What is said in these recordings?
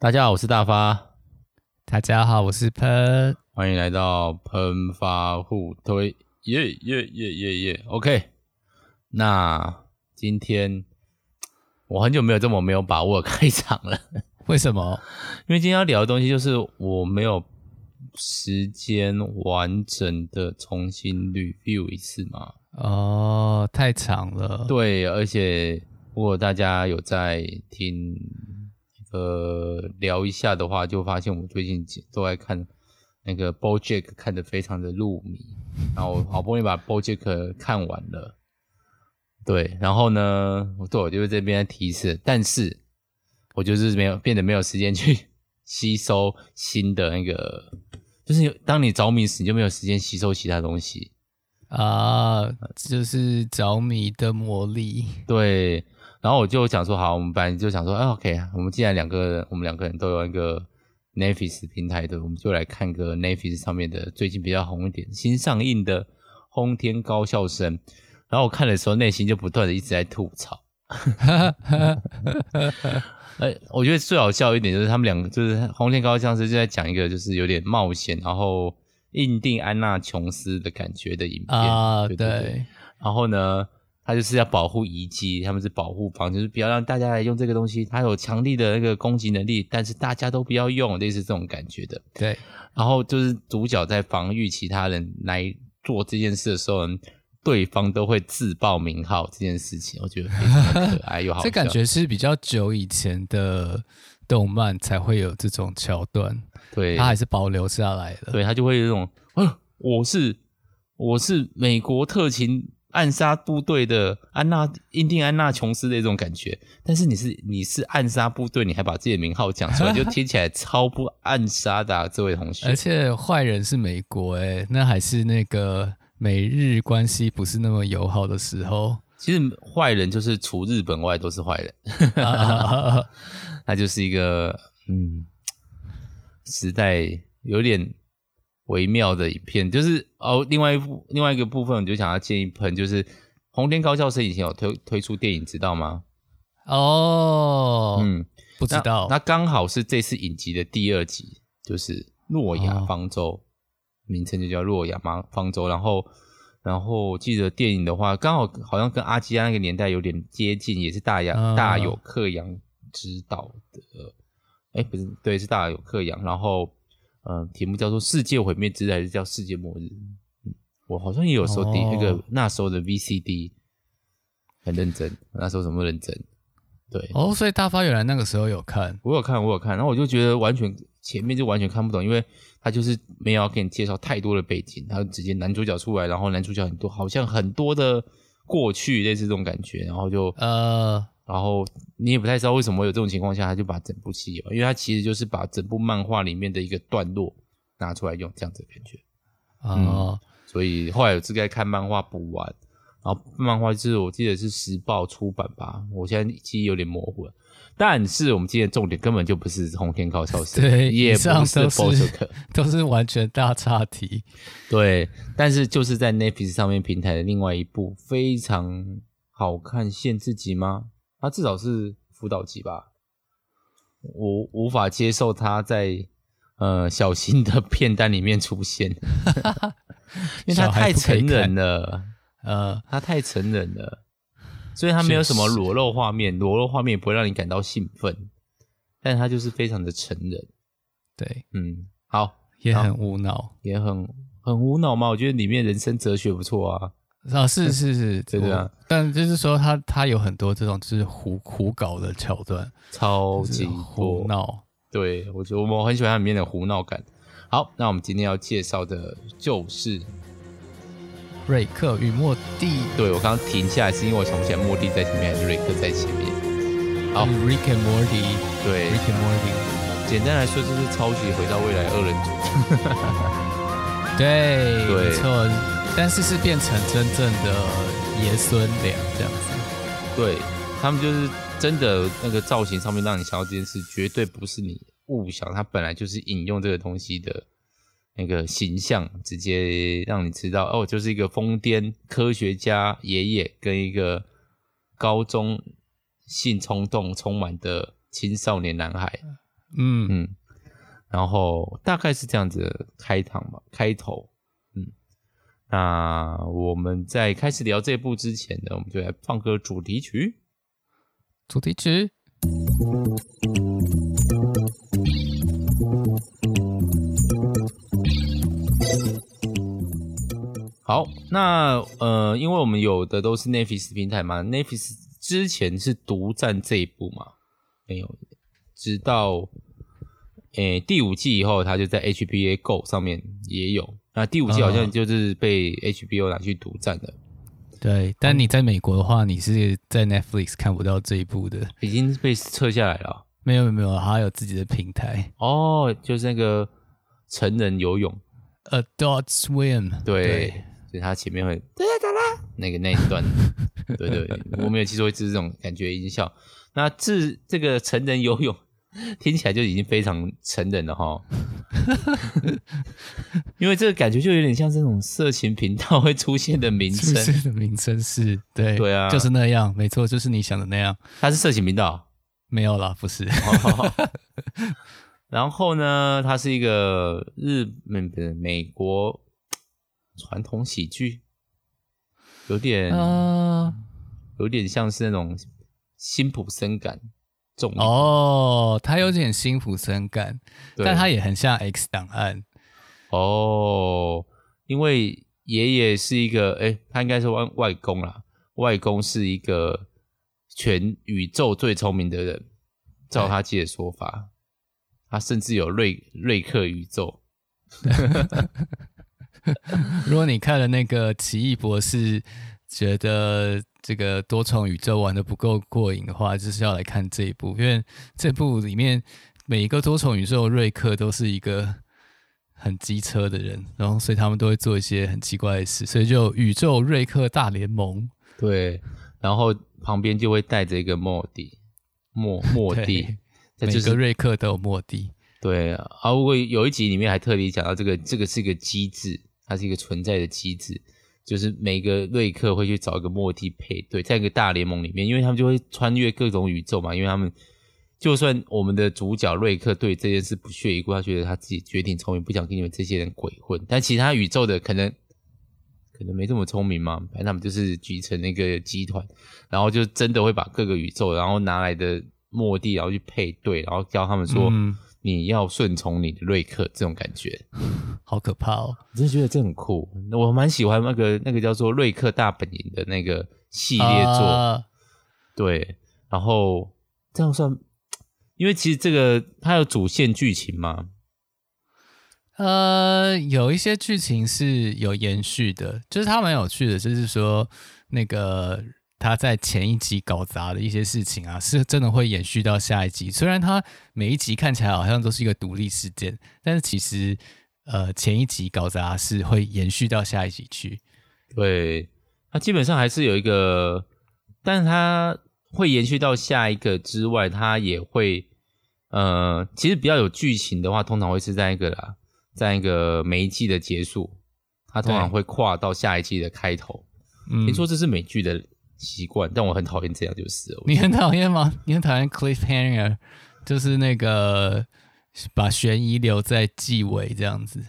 大家好，我是大发。大家好，我是喷。欢迎来到喷发互推，耶耶耶耶耶。OK，那今天我很久没有这么没有把握开场了。为什么？因为今天要聊的东西就是我没有时间完整的重新 review 一次嘛。哦，太长了。对，而且如果大家有在听。呃，聊一下的话，就发现我最近都在看那个 BoJack，看得非常的入迷，然后好不容易把 BoJack 看完了，对，然后呢，对，我就在这边提示，但是我就是没有变得没有时间去吸收新的那个，就是当你着迷时，你就没有时间吸收其他东西啊，就是着迷的魔力，对。然后我就想说，好，我们班就想说，啊，OK，我们既然两个人，我们两个人都有一个 Netflix 平台的，我们就来看个 Netflix 上面的最近比较红一点、新上映的《轰天高校生》。然后我看的时候，内心就不断的一直在吐槽。哎，我觉得最好笑一点就是他们两个，就是《轰天高校生》就在讲一个就是有点冒险，然后印第安纳琼斯的感觉的影片啊，对，对，对，对。然后呢？他就是要保护遗迹，他们是保护方，就是不要让大家来用这个东西。它有强力的那个攻击能力，但是大家都不要用，类似这种感觉的。对。然后就是主角在防御其他人来做这件事的时候，对方都会自报名号。这件事情我觉得非常的可爱 又好。这感觉是比较久以前的动漫才会有这种桥段。对。他还是保留下来的。对，他就会有这种，啊，我是我是美国特勤。暗杀部队的安娜，印第安纳琼斯的一种感觉，但是你是你是暗杀部队，你还把自己的名号讲出来，就听起来超不暗杀的啊，这位同学。而且坏人是美国，诶，那还是那个美日关系不是那么友好的时候。其实坏人就是除日本外都是坏人，他就是一个嗯，时代有点。微妙的影片，就是哦，另外一部另外一个部分，我就想要建议喷，就是红天高校生以前有推推出电影，知道吗？哦，嗯，不知道。那刚好是这次影集的第二集，就是诺亚方舟，哦、名称就叫诺亚方方舟。然后，然后记得电影的话，刚好好像跟阿基拉那个年代有点接近，也是大洋、哦、大有克洋执导的。哎，不是，对，是大有克洋。然后。嗯、呃，题目叫做“世界毁灭之日”还是叫“世界末日”？嗯，我好像也有时候点那个那时候的 VCD，很认真。那时候怎么认真？对哦，所以大发原来那个时候有看，我有看，我有看。然后我就觉得完全前面就完全看不懂，因为他就是没有给你介绍太多的背景，他就直接男主角出来，然后男主角很多，好像很多的过去类似这种感觉，然后就呃。然后你也不太知道为什么有这种情况下，他就把整部戏，因为他其实就是把整部漫画里面的一个段落拿出来用，这样子的感觉。啊、哦嗯，所以后来有次该看漫画补完，然后漫画就是我记得是时报出版吧，我现在记忆有点模糊了。但是我们今天的重点根本就不是红天高校生，对，也不是 都是完全大岔题。对，但是就是在 Netflix 上面平台的另外一部非常好看限制级吗？他至少是辅导级吧，我无法接受他在呃小新的片单里面出现，因为他太成人了，呃，他太成人了，所以他没有什么裸露画面，裸露画面也不会让你感到兴奋，但他就是非常的成人，对，嗯，好，也很无脑，也很很无脑嘛，我觉得里面人生哲学不错啊。啊，是是是，对对啊，但就是说他他有很多这种就是胡胡搞的桥段，超级胡闹。对，我觉得我很喜欢他里面的胡闹感。好，那我们今天要介绍的就是瑞克与莫蒂。对，我刚刚停下来是因为我想不起来莫蒂在前面还是瑞克在前面。好，Rick and Morty，对，Rick and Morty。简单来说就是抄袭《回到未来》二人组。对，对，没错。但是是变成真正的爷孙俩这样子，对，他们就是真的那个造型上面让你想到这件事，绝对不是你误想，他本来就是引用这个东西的那个形象，直接让你知道哦，就是一个疯癫科学家爷爷跟一个高中性冲动充满的青少年男孩，嗯。嗯，然后大概是这样子的开场吧，开头。嗯，那我们在开始聊这部之前呢，我们就来放个主题曲。主题曲。好，那呃，因为我们有的都是 Netflix 平台嘛，Netflix 之前是独占这一部嘛，没有，直到诶、欸、第五季以后，它就在 HBA Go 上面也有。那第五季好像就是被 HBO 拿去独占的。对，但你在美国的话，你是在 Netflix 看不到这一部的，已经被撤下来了。没有没有，他有自己的平台。哦，就是那个成人游泳，Adult Swim。对。对所以他前面会哒哒啦那个那一段，对对对，我没有记错，就是这种感觉音效。那自这个成人游泳听起来就已经非常成人了哈，因为这个感觉就有点像这种色情频道会出现的名称。的名称是对对啊，就是那样，没错，就是你想的那样。它是色情频道？没有啦，不是。然后呢，它是一个日本不是美国。传统喜剧，有点，呃，有点像是那种辛普森感重哦，他有点辛普森感，但他也很像 X 档案。哦，因为爷爷是一个，哎、欸，他应该是外外公啦，外公是一个全宇宙最聪明的人，照他自己的说法，他甚至有瑞瑞克宇宙。如果你看了那个奇异博士，觉得这个多重宇宙玩的不够过瘾的话，就是要来看这一部，因为这部里面每一个多重宇宙瑞克都是一个很机车的人，然后所以他们都会做一些很奇怪的事，所以就宇宙瑞克大联盟。对，然后旁边就会带着一个莫蒂，莫莫蒂，每个瑞克都有莫蒂。对啊，如果有一集里面还特别讲到这个，这个是一个机制。它是一个存在的机制，就是每个瑞克会去找一个莫蒂配对，在一个大联盟里面，因为他们就会穿越各种宇宙嘛。因为他们就算我们的主角瑞克对这件事不屑一顾，他觉得他自己绝顶聪明，不想跟你们这些人鬼混。但其他宇宙的可能可能没这么聪明嘛，反正他们就是组成那个集团，然后就真的会把各个宇宙然后拿来的莫蒂，然后去配对，然后教他们说。嗯你要顺从你的瑞克，这种感觉 好可怕哦！我真的觉得这很酷，我蛮喜欢那个那个叫做《瑞克大本营》的那个系列作。Uh... 对，然后这样算，因为其实这个它有主线剧情嘛？呃，有一些剧情是有延续的，就是它蛮有趣的，就是说那个。他在前一集搞砸的一些事情啊，是真的会延续到下一集。虽然他每一集看起来好像都是一个独立事件，但是其实，呃，前一集搞砸是会延续到下一集去。对，他基本上还是有一个，但是他会延续到下一个之外，他也会，呃，其实比较有剧情的话，通常会是在一个啦，在一个每一季的结束，他通常会跨到下一季的开头。嗯，你说这是美剧的习惯，但我很讨厌这样，就是了。你很讨厌吗？你很讨厌 cliffhanger，就是那个把悬疑留在纪尾这样子。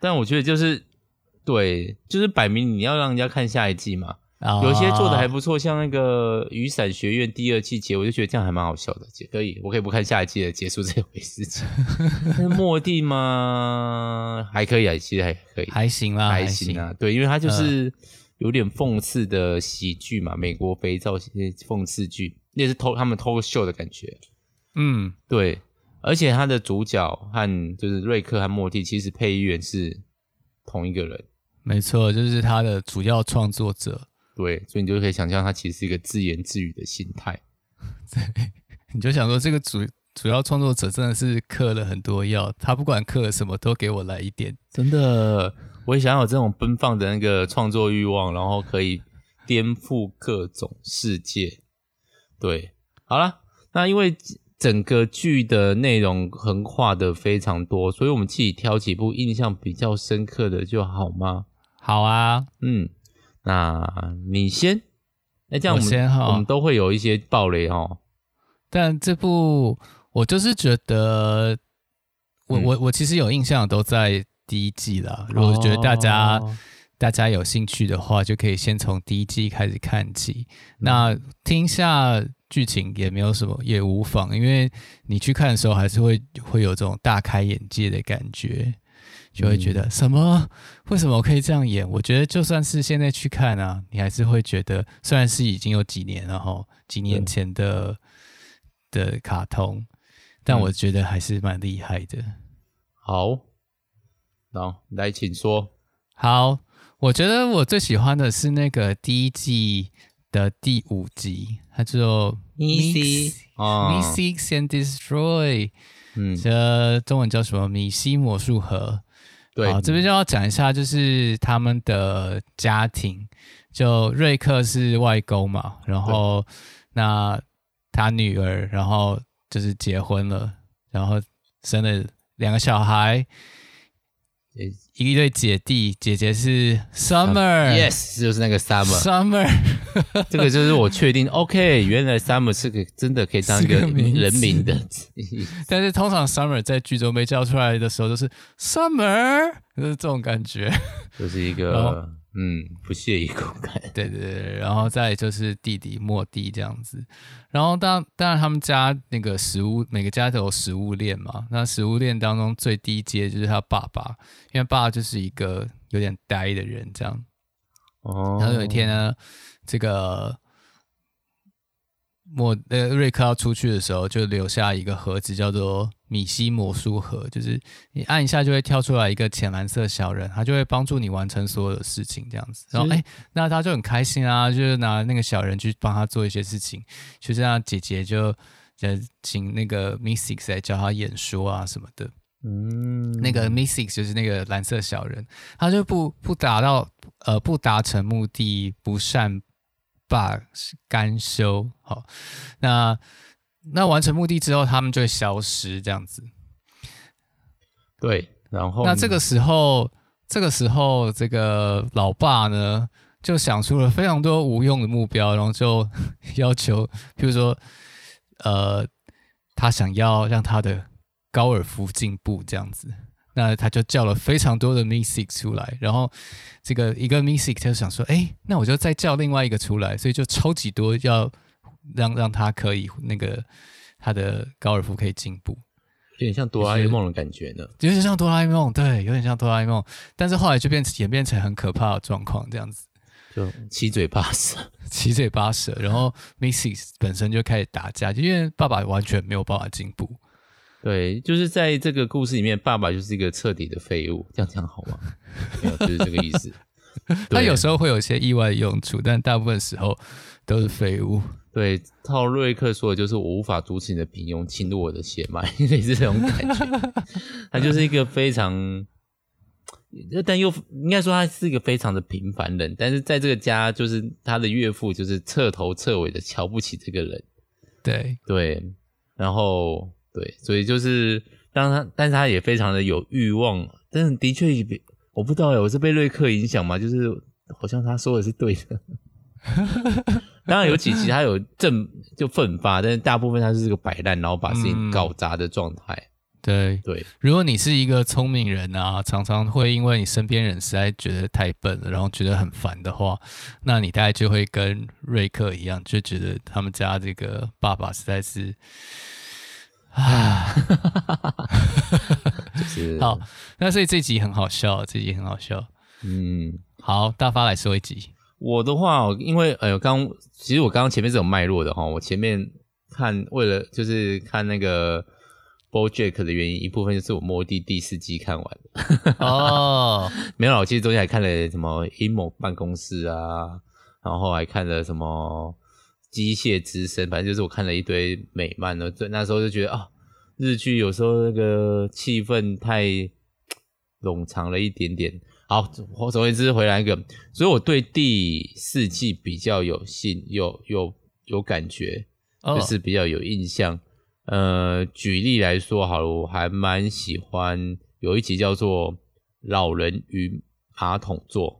但我觉得就是对，就是摆明你要让人家看下一季嘛。Oh. 有些做的还不错，像那个雨伞学院第二季结，我就觉得这样还蛮好笑的。可以，我可以不看下一季的结束这回事情。那末地吗？还可以啊，其实还可以，还行啦，还行啊。对，因为他就是。呃有点讽刺的喜剧嘛，美国肥皂些讽刺剧，那是偷他们偷秀的感觉。嗯，对，而且他的主角和就是瑞克和莫蒂，其实配音员是同一个人。没错，就是他的主要创作者。对，所以你就可以想象他其实是一个自言自语的心态。对，你就想说这个主主要创作者真的是嗑了很多药，他不管嗑了什么都给我来一点，真的。我也想要有这种奔放的那个创作欲望，然后可以颠覆各种世界。对，好了，那因为整个剧的内容横跨的非常多，所以我们自己挑几部印象比较深刻的就好吗？好啊，嗯，那你先，那这样我们我先哈，我们都会有一些暴雷哦。但这部我就是觉得，我我我其实有印象都在第一季啦。如果觉得大家、哦、大家有兴趣的话，就可以先从第一季开始看起。嗯、那听一下剧情也没有什么，也无妨，因为你去看的时候还是会会有这种大开眼界的感觉，就会觉得什么？为什么我可以这样演？我觉得就算是现在去看啊，你还是会觉得，虽然是已经有几年了哈，几年前的的卡通。但我觉得还是蛮厉害的。嗯、好，好，来，请说。好，我觉得我最喜欢的是那个第一季的第五集，它叫做 Mix Mix and Destroy，嗯，这中文叫什么？米西魔术盒。对，好，这边就要讲一下，就是他们的家庭，就瑞克是外公嘛，然后那他女儿，然后。就是结婚了，然后生了两个小孩，一对姐弟，姐姐是 Summer，Yes，就是那个 Summer，Summer，这个就是我确定，OK，原来 Summer 是个真的可以当一个人名的，但是通常 Summer 在剧中被叫出来的时候都是 Summer，就是这种感觉，就是一个。嗯，不屑一顾 感。对对对，然后再就是弟弟莫蒂这样子，然后当当然他们家那个食物，每个家都有食物链嘛。那食物链当中最低阶就是他爸爸，因为爸爸就是一个有点呆的人这样。哦。然后有一天呢，这个。莫呃瑞克要出去的时候，就留下一个盒子，叫做米西魔术盒，就是你按一下就会跳出来一个浅蓝色小人，他就会帮助你完成所有的事情，这样子。然后哎、欸，那他就很开心啊，就是拿那个小人去帮他做一些事情，就这样姐姐就呃请那个 Mythix 来教他演说啊什么的。嗯，那个 Mythix 就是那个蓝色小人，他就不不达到呃不达成目的不善。把甘休好，那那完成目的之后，他们就会消失这样子。对，然后那这个时候，这个时候，这个老爸呢，就想出了非常多无用的目标，然后就 要求，比如说，呃，他想要让他的高尔夫进步这样子。那他就叫了非常多的 Mythix 出来，然后这个一个 Mythix 就想说，哎，那我就再叫另外一个出来，所以就超级多，要让让他可以那个他的高尔夫可以进步，有点像哆啦 A 梦的感觉呢，有点像哆啦 A 梦，对，有点像哆啦 A 梦，但是后来就变演变成很可怕的状况，这样子，就七嘴八舌，七嘴八舌，然后 Mythix 本身就开始打架，就因为爸爸完全没有办法进步。对，就是在这个故事里面，爸爸就是一个彻底的废物，这样讲好吗？没有，就是这个意思。他有时候会有一些意外用处，但大部分时候都是废物。对，套瑞克说的就是我无法阻止你的平庸侵入我的血脉，类似这种感觉。他就是一个非常，但又应该说他是一个非常的平凡人，但是在这个家，就是他的岳父就是彻头彻尾的瞧不起这个人。对对，然后。对，所以就是当他，但是他也非常的有欲望，但是的确，我不知道哎，我是被瑞克影响吗？就是好像他说的是对的，当然有几集他有正就奋发，但是大部分他是个摆烂，然后把事情搞砸的状态。嗯、对对，如果你是一个聪明人啊，常常会因为你身边人实在觉得太笨了，然后觉得很烦的话，那你大概就会跟瑞克一样，就觉得他们家这个爸爸实在是。啊，就是好，那所以这集很好笑，这集很好笑。嗯，好，大发来说一集。我的话，因为哎呦，刚其实我刚刚前面是有脉络的哈，我前面看为了就是看那个 BoJack 的原因，一部分就是我摸地第四季看完哦，没有，我其实中间还看了什么阴谋办公室啊，然后还看了什么。机械之声，反正就是我看了一堆美漫了，对，那时候就觉得啊、哦，日剧有时候那个气氛太冗长了一点点。好，我总而言之回来一个，所以我对第四季比较有信，有有有感觉，就是比较有印象。Oh. 呃，举例来说好了，我还蛮喜欢有一集叫做《老人与马桶座》。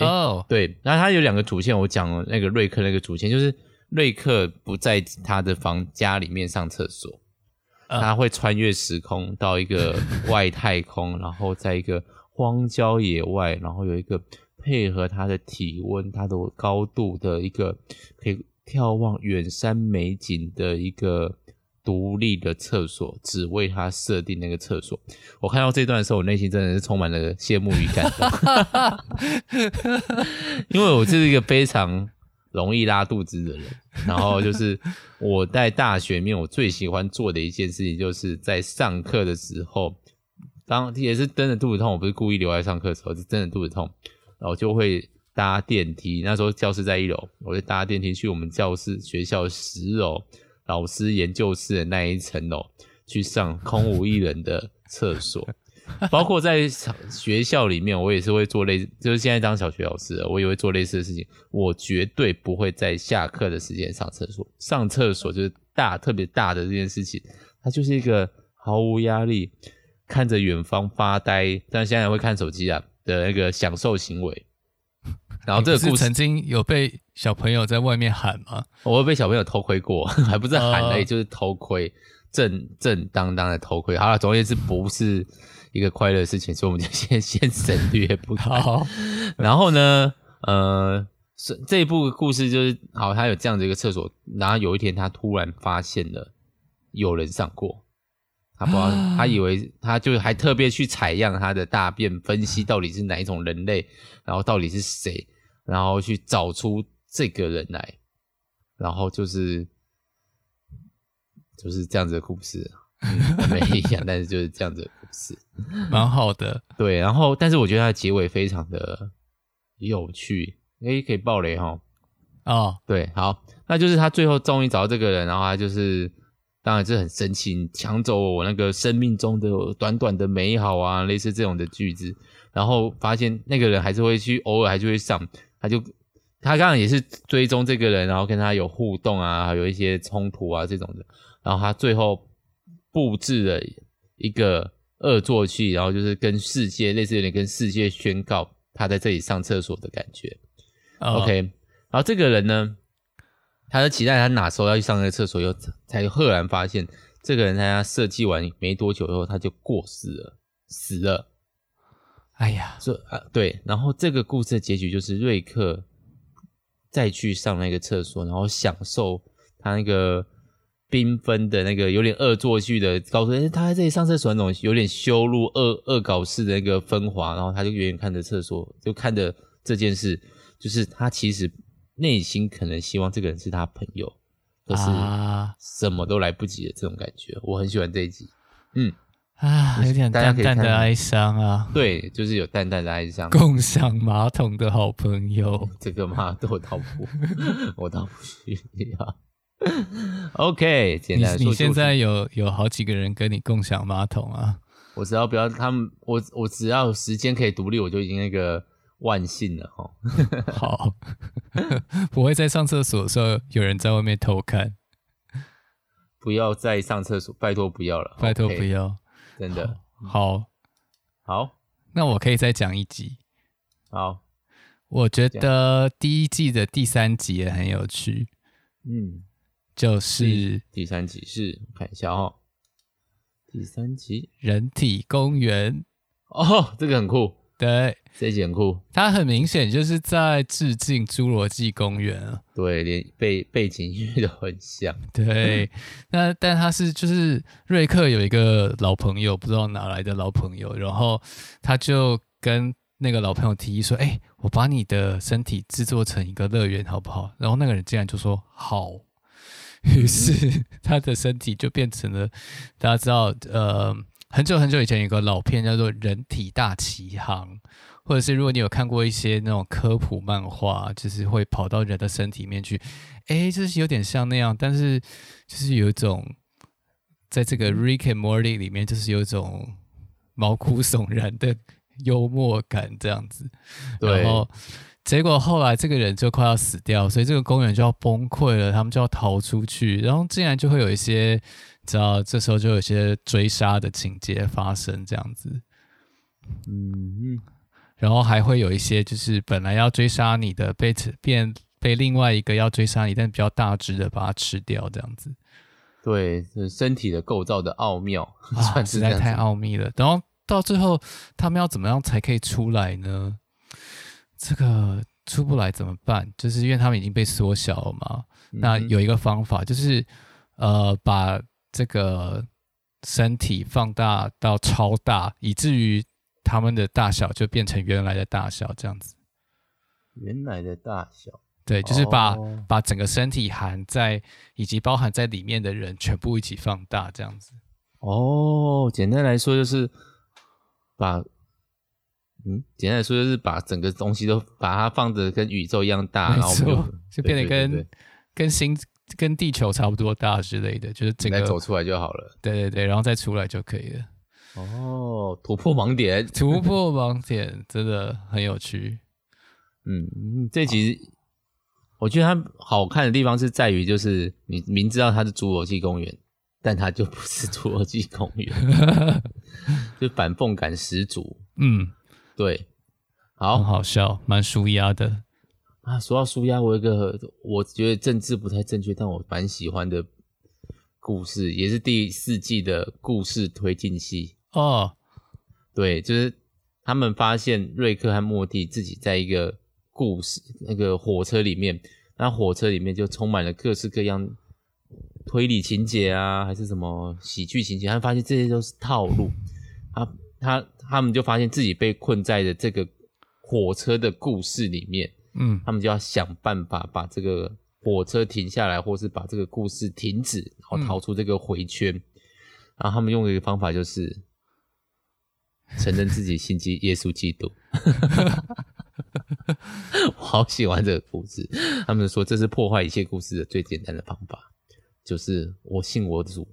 哦，对，然后他有两个主线，我讲那个瑞克那个主线，就是瑞克不在他的房家里面上厕所，他会穿越时空到一个 外太空，然后在一个荒郊野外，然后有一个配合他的体温、他的高度的一个可以眺望远山美景的一个。独立的厕所，只为他设定那个厕所。我看到这段的时候，我内心真的是充满了羡慕与感动，因为我是一个非常容易拉肚子的人。然后就是我在大学里面，我最喜欢做的一件事情，就是在上课的时候，当也是真的肚子痛，我不是故意留在上课的时候，是真的肚子痛，然后就会搭电梯。那时候教室在一楼，我就搭电梯去我们教室学校十楼。老师研究室的那一层楼去上空无一人的厕所，包括在学校里面，我也是会做类，就是现在当小学老师，我也会做类似的事情。我绝对不会在下课的时间上厕所，上厕所就是大特别大的这件事情，它就是一个毫无压力，看着远方发呆，但现在会看手机啊的那个享受行为。然后这个故事曾经有被小朋友在外面喊吗？我会被小朋友偷窥过，还不是喊而已，就是偷窥，正正当当的偷窥。好了，总而言之，不是一个快乐的事情，所以我们就先 先省略不谈。好，然后呢，呃，这一部故事就是，好，他有这样的一个厕所，然后有一天他突然发现了有人上过，他不知道，他以为他就还特别去采样他的大便，分析到底是哪一种人类，然后到底是谁。然后去找出这个人来，然后就是就是这样子的故事，嗯，没一样，但是就是这样子的故事，蛮好的。对，然后但是我觉得它的结尾非常的有趣，诶，可以爆雷哈。哦，对，好，那就是他最后终于找到这个人，然后他就是当然是很生气，抢走我那个生命中的短短的美好啊，类似这种的句子，然后发现那个人还是会去，偶尔还是会上。他就他刚刚也是追踪这个人，然后跟他有互动啊，还有一些冲突啊这种的。然后他最后布置了一个恶作剧，然后就是跟世界类似，有点跟世界宣告他在这里上厕所的感觉。Oh. OK，然后这个人呢，他就期待他哪时候要去上那个厕所，又才赫然发现这个人在他设计完没多久以后他就过世了，死了。哎呀，这啊对，然后这个故事的结局就是瑞克再去上那个厕所，然后享受他那个缤纷的那个有点恶作剧的，告诉哎他在这里上厕所那种有点羞辱恶恶搞式的那个风华，然后他就远远看着厕所，就看着这件事，就是他其实内心可能希望这个人是他朋友，可是什么都来不及的这种感觉，我很喜欢这一集，嗯。啊，有点淡淡的哀伤啊。对，就是有淡淡的哀伤。共享马桶的好朋友，这个嘛，我倒不，我倒不需要。OK，简单说，你现在有有好几个人跟你共享马桶啊？我只要不要他们，我我只要有时间可以独立，我就已经那个万幸了哦。好，不会在上厕所的时候有人在外面偷看。不要再上厕所，拜托不要了，拜托不要。真的。好，好，那我可以再讲一集。好，我觉得第一季的第三集也很有趣。嗯，就是第，三集是看一下哦，第三集。人体公园。哦，这个很酷。对，这集很酷。它很明显就是在致敬《侏罗纪公园》啊。对，连背背景音乐都很像。对，那但他是就是瑞克有一个老朋友，不知道哪来的老朋友，然后他就跟那个老朋友提议说：“哎、欸，我把你的身体制作成一个乐园，好不好？”然后那个人竟然就说：“好。”于是他的身体就变成了大家知道，呃。很久很久以前有个老片叫做《人体大奇航》，或者是如果你有看过一些那种科普漫画，就是会跑到人的身体里面去，诶，就是有点像那样，但是就是有一种在这个《Rick and Morty》里面，就是有一种毛骨悚然的幽默感这样子。对。然后结果后来这个人就快要死掉，所以这个公园就要崩溃了，他们就要逃出去，然后竟然就会有一些。知道这时候就有些追杀的情节发生，这样子，嗯，然后还会有一些就是本来要追杀你的被变被另外一个要追杀你但比较大只的把它吃掉，这样子。对，是身体的构造的奥妙，啊，实在太奥秘了。然后到最后，他们要怎么样才可以出来呢？这个出不来怎么办？就是因为他们已经被缩小了嘛。嗯、那有一个方法，就是呃，把这个身体放大到超大，以至于他们的大小就变成原来的大小，这样子。原来的大小。对，就是把、哦、把整个身体含在以及包含在里面的人全部一起放大，这样子。哦，简单来说就是把，嗯，简单来说就是把整个东西都把它放的跟宇宙一样大，然后就，变得跟跟星跟地球差不多大之类的，就是整个走出来就好了。对对对，然后再出来就可以了。哦，突破盲点，突破盲点，真的很有趣。嗯，这集。我觉得它好看的地方是在于，就是你明知道它是侏罗纪公园，但它就不是侏罗纪公园，就反讽感十足。嗯，对，好，很好笑，蛮舒压的啊。说到舒压，我有一个我觉得政治不太正确，但我蛮喜欢的故事，也是第四季的故事推进戏哦。对，就是他们发现瑞克和莫蒂自己在一个。故事那个火车里面，那火车里面就充满了各式各样推理情节啊，还是什么喜剧情节？他发现这些都是套路。他他他们就发现自己被困在了这个火车的故事里面。嗯，他们就要想办法把这个火车停下来，或是把这个故事停止，然后逃出这个回圈。嗯、然后他们用的一个方法就是承认自己信基耶稣基督。我好喜欢这个故事。他们说这是破坏一切故事的最简单的方法，就是我信我主，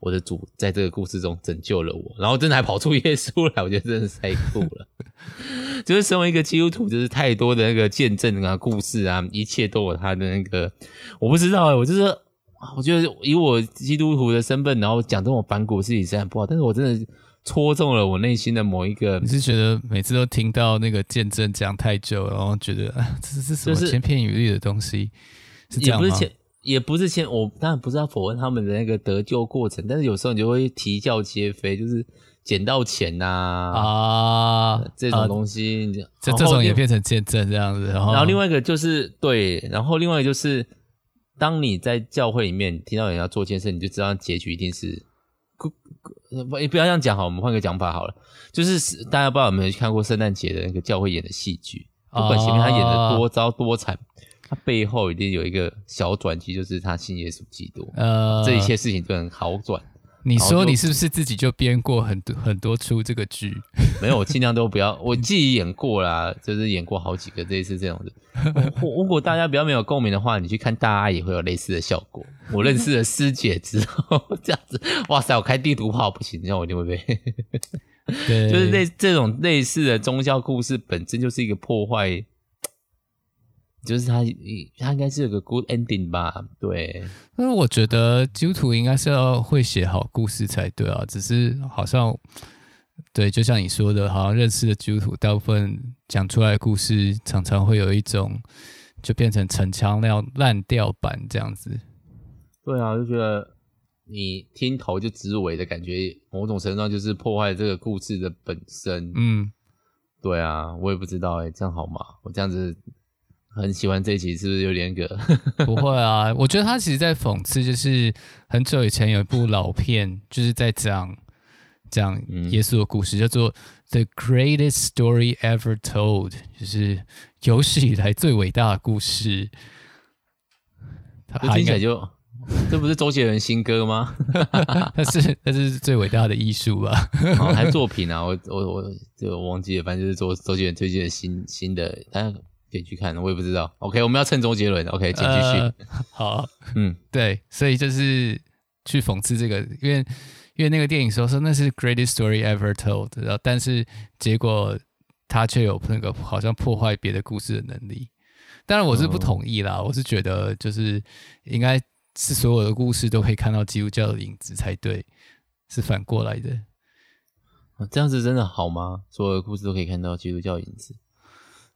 我的主在这个故事中拯救了我，然后真的还跑出耶稣来，我觉得真的是太酷了。就是身为一个基督徒，就是太多的那个见证啊、故事啊，一切都有他的那个。我不知道哎，我就是我觉得以我基督徒的身份，然后讲这种反骨事情虽然不好，但是我真的。戳中了我内心的某一个。你是觉得每次都听到那个见证讲太久，然后觉得啊，这是什么千篇一律的东西？是这样吗？也不是千，也不是先。我当然不是要否认他们的那个得救过程，但是有时候你就会啼笑皆非，就是捡到钱呐啊，啊这种东西，啊、这这种也变成见证这样子。然后，然后另外一个就是对，然后另外一个就是，当你在教会里面听到人要做见证，你就知道结局一定是。不，不要这样讲好，我们换个讲法好了。就是大家不知道有没有去看过圣诞节的那个教会演的戏剧，不管前面他演的多糟多惨，他背后一定有一个小转机，就是他信耶稣基督，呃，这一切事情都很好转。你说你是不是自己就编过很多很多出这个剧？没有，我尽量都不要。我自己演过啦，就是演过好几个这一次这种的。如果大家比较没有共鸣的话，你去看大家也会有类似的效果。我认识了师姐之后，这样子，哇塞，我开地图炮不行，这样我一定会被。对，就是类这种类似的宗教故事本身就是一个破坏。就是他，他应该是有个 good ending 吧？对，因为我觉得基督徒应该是要会写好故事才对啊。只是好像，对，就像你说的，好像认识的基督徒大部分讲出来的故事，常常会有一种就变成陈腔那样烂掉版这样子。对啊，就觉得你听头就直尾的感觉，某种程度上就是破坏这个故事的本身。嗯，对啊，我也不知道哎、欸，这样好吗？我这样子。很喜欢这一集，是不是有点个？不会啊，我觉得他其实在讽刺，就是很久以前有一部老片，就是在讲讲耶稣的故事，嗯、叫做《The Greatest Story Ever Told》，就是有史以来最伟大的故事。他听起来就，这不是周杰伦新歌吗？那是那是最伟大的艺术吧？哦，还 作品啊，我我我这个忘记了，反正就是周周杰伦最近的新新的，他。可以去看，我也不知道。OK，我们要趁周杰伦。OK，请继续。呃、好，嗯，对，所以就是去讽刺这个，因为因为那个电影说说那是 greatest story ever told，然后但是结果他却有那个好像破坏别的故事的能力。当然我是不同意啦，哦、我是觉得就是应该是所有的故事都可以看到基督教的影子才对，是反过来的。这样子真的好吗？所有的故事都可以看到基督教影子？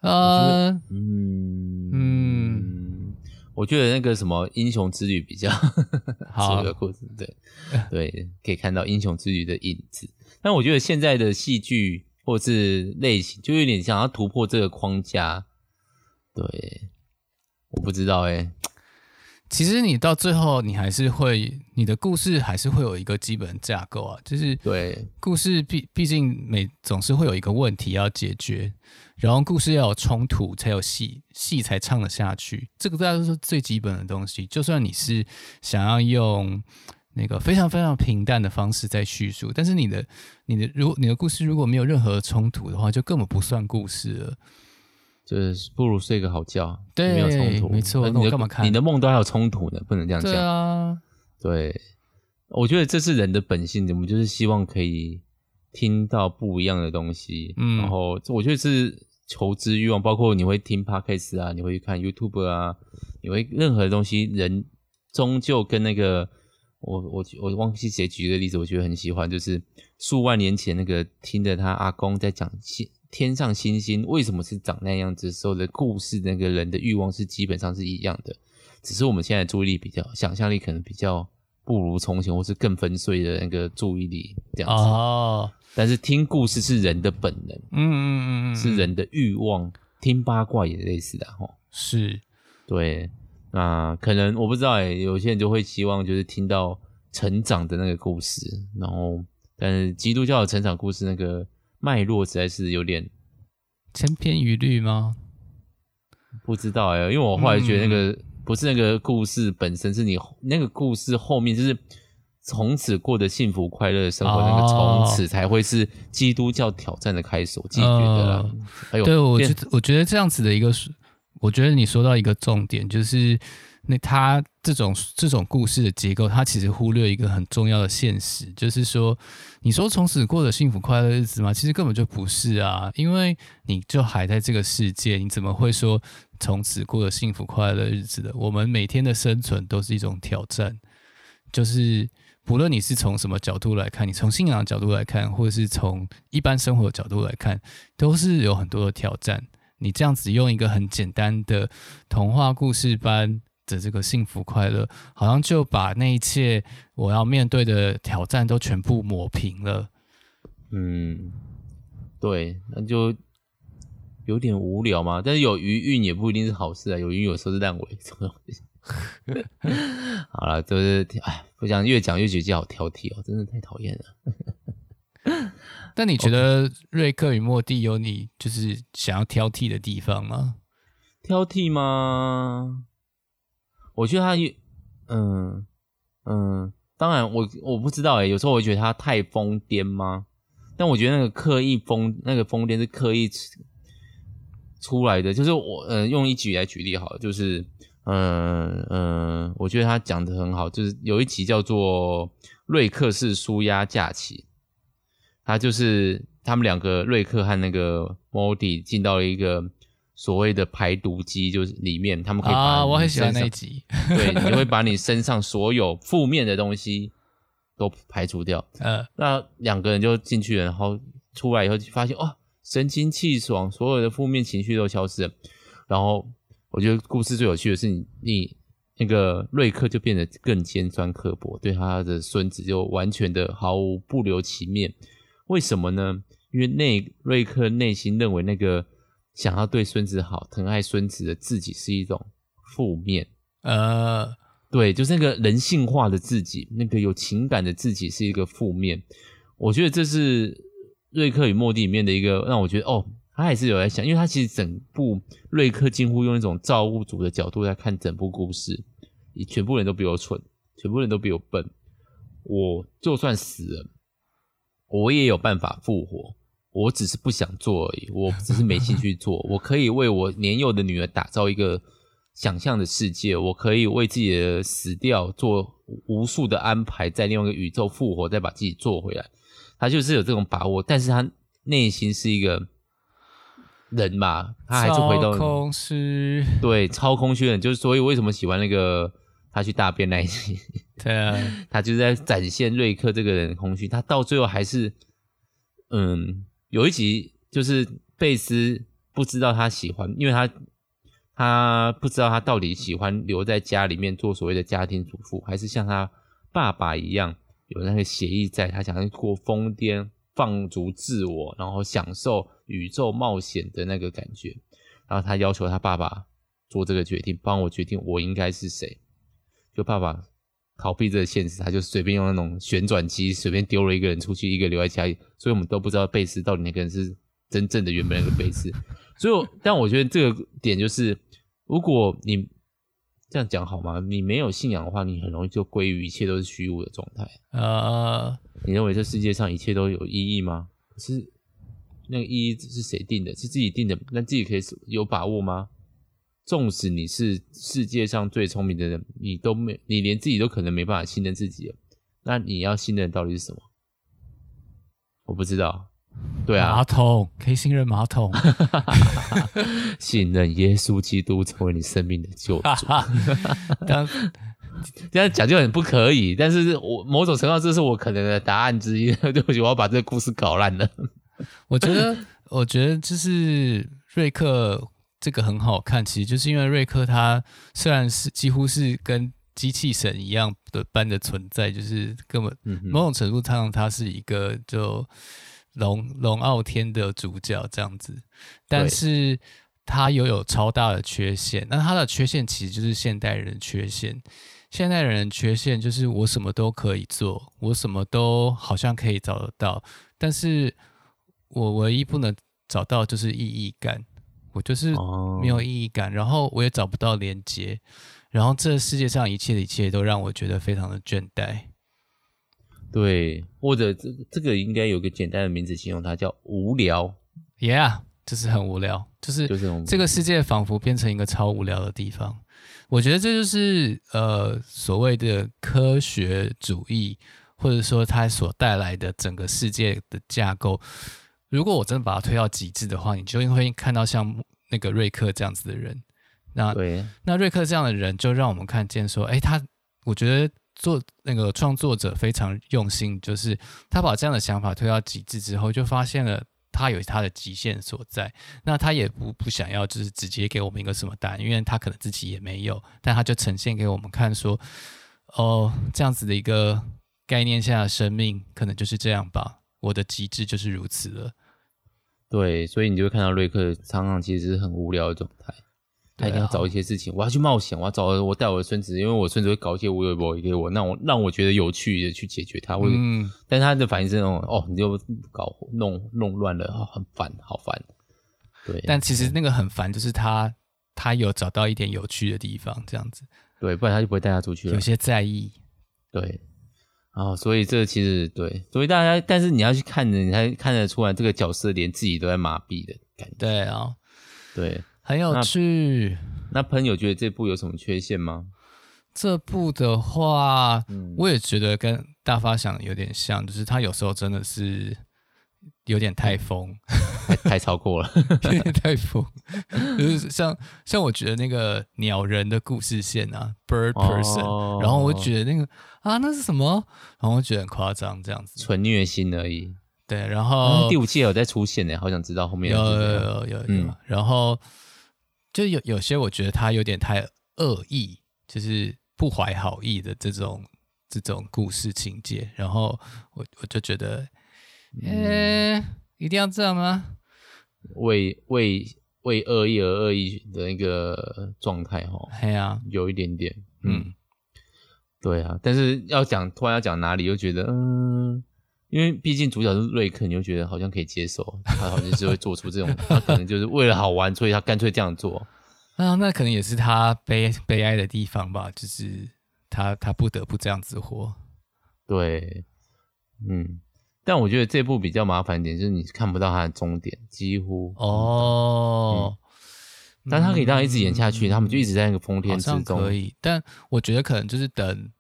呃，嗯嗯，我觉得那个什么英雄之旅比较 好的故事，对 对，可以看到英雄之旅的影子。但我觉得现在的戏剧或是类型，就有点想要突破这个框架。对，我不知道哎、欸。其实你到最后，你还是会，你的故事还是会有一个基本架构啊，就是对故事毕毕竟每总是会有一个问题要解决，然后故事要有冲突才有戏，戏才唱得下去。这个大家都是最基本的东西。就算你是想要用那个非常非常平淡的方式在叙述，但是你的你的如果你的故事如果没有任何冲突的话，就根本不算故事了。就是不如睡个好觉，对，没有冲突，没错。那我干嘛看？你的梦都还有冲突呢，不能这样讲。对啊，对，我觉得这是人的本性，我们就是希望可以听到不一样的东西。嗯，然后我觉得是求知欲望，包括你会听 Podcast 啊，你会去看 YouTube 啊，你会任何的东西，人终究跟那个我我我忘记谁举一个例子，我觉得很喜欢，就是数万年前那个听着他阿公在讲天上星星为什么是长那样子？所有的故事，那个人的欲望是基本上是一样的，只是我们现在注意力比较，想象力可能比较不如从前，或是更分碎的那个注意力这样子。哦。但是听故事是人的本能，嗯嗯嗯，是人的欲望。听八卦也类似的哈。是。对。那可能我不知道诶，有些人就会希望就是听到成长的那个故事，然后但是基督教的成长故事那个。脉络实在是有点千篇一律吗？不知道哎、欸，因为我后来觉得那个、嗯、不是那个故事本身，是你那个故事后面就是从此过得幸福快乐的生活，哦、那个从此才会是基督教挑战的开始。我自己觉得啦，呃哎、呦对我觉得我觉得这样子的一个，我觉得你说到一个重点就是。那他这种这种故事的结构，他其实忽略一个很重要的现实，就是说，你说从此过着幸福快乐日子吗？其实根本就不是啊，因为你就还在这个世界，你怎么会说从此过着幸福快乐日子的？我们每天的生存都是一种挑战，就是不论你是从什么角度来看，你从信仰角度来看，或者是从一般生活的角度来看，都是有很多的挑战。你这样子用一个很简单的童话故事般。的这个幸福快乐，好像就把那一切我要面对的挑战都全部抹平了。嗯，对，那就有点无聊嘛。但是有余韵也不一定是好事啊，有余有时候是烂尾。好了，就是哎，不想越讲越觉得好挑剔哦，真的太讨厌了。但你觉得瑞克与莫蒂有你就是想要挑剔的地方吗？挑剔吗？我觉得他，嗯嗯，当然我我不知道诶，有时候我觉得他太疯癫吗？但我觉得那个刻意疯，那个疯癫是刻意出来的。就是我，嗯，用一集来举例好了，就是，嗯嗯，我觉得他讲的很好，就是有一集叫做《瑞克式舒压假期》，他就是他们两个瑞克和那个莫蒂进到了一个。所谓的排毒机就是里面，他们可以把啊，我很喜欢那一集。对，你会把你身上所有负面的东西都排除掉。呃，那两个人就进去了，然后出来以后就发现，哦，神清气爽，所有的负面情绪都消失了。然后我觉得故事最有趣的是你，你你那个瑞克就变得更尖酸刻薄，对他的孙子就完全的毫无不留情面。为什么呢？因为内瑞克内心认为那个。想要对孙子好，疼爱孙子的自己是一种负面，呃，对，就是那个人性化的自己，那个有情感的自己是一个负面。我觉得这是瑞克与莫蒂里面的一个让我觉得，哦，他还是有在想，因为他其实整部瑞克近乎用一种造物主的角度在看整部故事，全部人都比我蠢，全部人都比我笨，我就算死了，我也有办法复活。我只是不想做而已，我只是没兴趣做。我可以为我年幼的女儿打造一个想象的世界，我可以为自己的死掉做无数的安排，在另外一个宇宙复活，再把自己做回来。他就是有这种把握，但是他内心是一个人嘛，他还是回到超空虚，对，超空虚的，就是所以为什么喜欢那个他去大便那一集？对啊，他就是在展现瑞克这个人的空虚，他到最后还是嗯。有一集就是贝斯不知道他喜欢，因为他他不知道他到底喜欢留在家里面做所谓的家庭主妇，还是像他爸爸一样有那个协议在，他想要过疯癫、放逐自我，然后享受宇宙冒险的那个感觉。然后他要求他爸爸做这个决定，帮我决定我应该是谁。就爸爸逃避这个现实，他就随便用那种旋转机随便丢了一个人出去，一个留在家里，所以我们都不知道贝斯到底那个人是真正的原本那个贝斯。所以，但我觉得这个点就是，如果你这样讲好吗？你没有信仰的话，你很容易就归于一切都是虚无的状态。呃，你认为这世界上一切都有意义吗？可是那个意义是谁定的？是自己定的？那自己可以有把握吗？纵使你是世界上最聪明的人，你都没，你连自己都可能没办法信任自己了。那你要信任到底是什么？我不知道。对啊，马桶可以信任马桶，信任耶稣基督成为你生命的救主。当这样讲就很不可以，但是我某种程度上这是我可能的答案之一。对不起，我要把这个故事搞烂了。我觉得，我觉得就是瑞克。这个很好看，其实就是因为瑞克他虽然是几乎是跟机器神一样的般的存在，就是根本某种程度上他是一个就龙龙傲天的主角这样子，但是他又有超大的缺陷。那他的缺陷其实就是现代人的缺陷。现代人的缺陷就是我什么都可以做，我什么都好像可以找得到，但是我唯一不能找到就是意义感。我就是没有意义感，然后我也找不到连接，然后这世界上一切的一切都让我觉得非常的倦怠。对，或者这这个应该有个简单的名字形容它，叫无聊。Yeah，就是很无聊，就是这个世界仿佛变成一个超无聊的地方。我觉得这就是呃所谓的科学主义，或者说它所带来的整个世界的架构。如果我真的把它推到极致的话，你就会看到像那个瑞克这样子的人。那对，那瑞克这样的人，就让我们看见说，哎，他，我觉得做那个创作者非常用心，就是他把这样的想法推到极致之后，就发现了他有他的极限所在。那他也不不想要就是直接给我们一个什么答案，因为他可能自己也没有，但他就呈现给我们看说，哦，这样子的一个概念下的生命，可能就是这样吧。我的极致就是如此了，对，所以你就会看到瑞克常常其实是很无聊的状态，他一定要找一些事情，我要去冒险，我要找我带我的孙子，因为我孙子会搞一些无微博给我，让我让我觉得有趣的去解决它，或者，嗯，但他的反应是那种，哦，你就搞弄弄乱了，哦，很烦，好烦，对，但其实那个很烦，就是他他有找到一点有趣的地方，这样子，对，不然他就不会带他出去了，有些在意，对。哦，所以这其实对，所以大家，但是你要去看的，你才看得出来这个角色连自己都在麻痹的感觉。对啊，对，很有趣。那朋友觉得这部有什么缺陷吗？这部的话，嗯，我也觉得跟大发想有点像，就是他有时候真的是。有点太疯，太太超过了，有点太疯。就是像像我觉得那个鸟人的故事线啊，Bird Person，、哦、然后我觉得那个啊，那是什么？然后我觉得很夸张，这样子，纯虐心而已。对，然后、嗯、第五季有在出现呢，好想知道后面有有有有然后就有有些我觉得他有点太恶意，就是不怀好意的这种这种故事情节。然后我我就觉得。呃，一定要这样吗？为为为恶意而恶意的那个状态齁，对啊，有一点点，嗯，嗯对啊。但是要讲突然要讲哪里，又觉得嗯，因为毕竟主角是瑞克，你就觉得好像可以接受，他好像就会做出这种，他可能就是为了好玩，所以他干脆这样做。啊，那可能也是他悲悲哀的地方吧，就是他他不得不这样子活。对，嗯。但我觉得这部比较麻烦一点，就是你看不到它的终点，几乎哦、嗯。但他可以这样一直演下去，嗯、他们就一直在那个疯天之中。可以，但我觉得可能就是等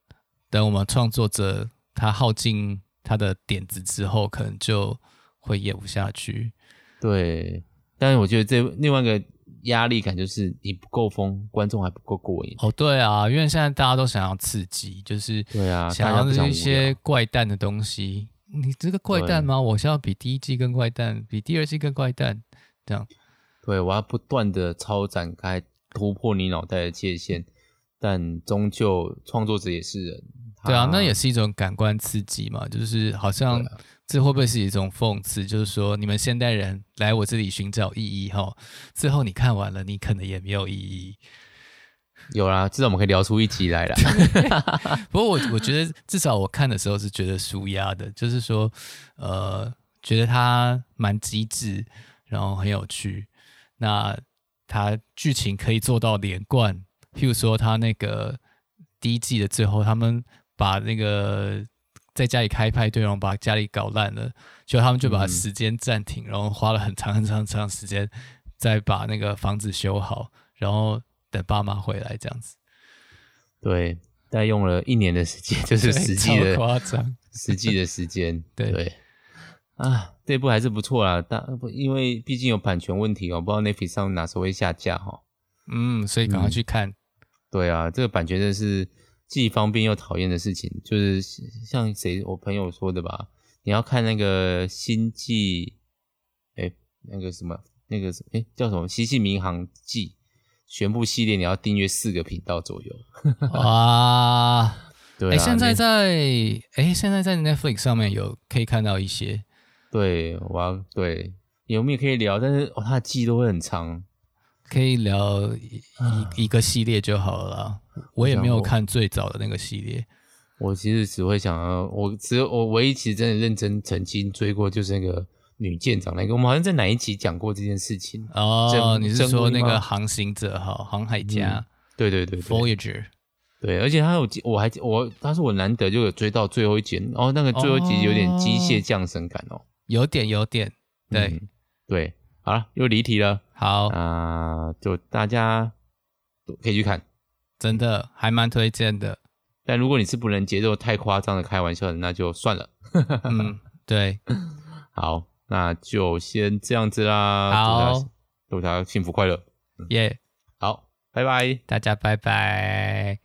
等我们创作者他耗尽他的点子之后，可能就会演不下去。对，但是我觉得这另外一个压力感就是你不够疯，观众还不够过瘾。哦，对啊，因为现在大家都想要刺激，就是对啊，想要一些怪诞的东西。你这个怪诞吗？我想要比第一季更怪诞，比第二季更怪诞，这样。对，我要不断的超展开，突破你脑袋的界限，但终究创作者也是人。对啊，那也是一种感官刺激嘛，就是好像这会不会是一种讽刺？就是说，你们现代人来我这里寻找意义，哈，最后你看完了，你可能也没有意义。有啦，至少我们可以聊出一集来了。不过我我觉得，至少我看的时候是觉得舒压的，就是说，呃，觉得他蛮机智，然后很有趣。那他剧情可以做到连贯，譬如说，他那个第一季的最后，他们把那个在家里开派对，然后把家里搞烂了，就他们就把时间暂停，然后花了很长很长很长时间，再把那个房子修好，然后。等爸妈回来这样子，对，大概用了一年的时间，就是实际的夸张，实际的时间，对对啊，这部还是不错啦，但因为毕竟有版权问题哦，不知道 Netflix 上哪时候会下架哈。嗯，所以赶快去看。嗯。对啊，这个版权真的是既方便又讨厌的事情，就是像谁我朋友说的吧，你要看那个星际，哎，那个什么，那个哎，叫什么《星际民航记》。全部系列你要订阅四个频道左右，哇！对、啊，哎、欸，现在在哎、欸，现在在 Netflix 上面有可以看到一些，对，我要对，有没有可以聊？但是哦，它的季都会很长，可以聊一、啊、一个系列就好了啦。我也没有看最早的那个系列，我，我其实只会想要，我只有我唯一其实真的认真曾经追过就是那个。女舰长那个，我们好像在哪一集讲过这件事情哦？你是说那个航行者哈，航海家？嗯、对，对对对，Voyager。对，而且他有，我还我他是我难得就有追到最后一集哦，那个最后一集有点机械降生感哦，哦有点有点，对、嗯、对，好了，又离题了，好啊、呃，就大家都可以去看，真的还蛮推荐的。但如果你是不能接受太夸张的开玩笑的，那就算了。嗯，对，好。那就先这样子啦，好，祝大家幸福快乐，耶，好，拜拜，大家拜拜。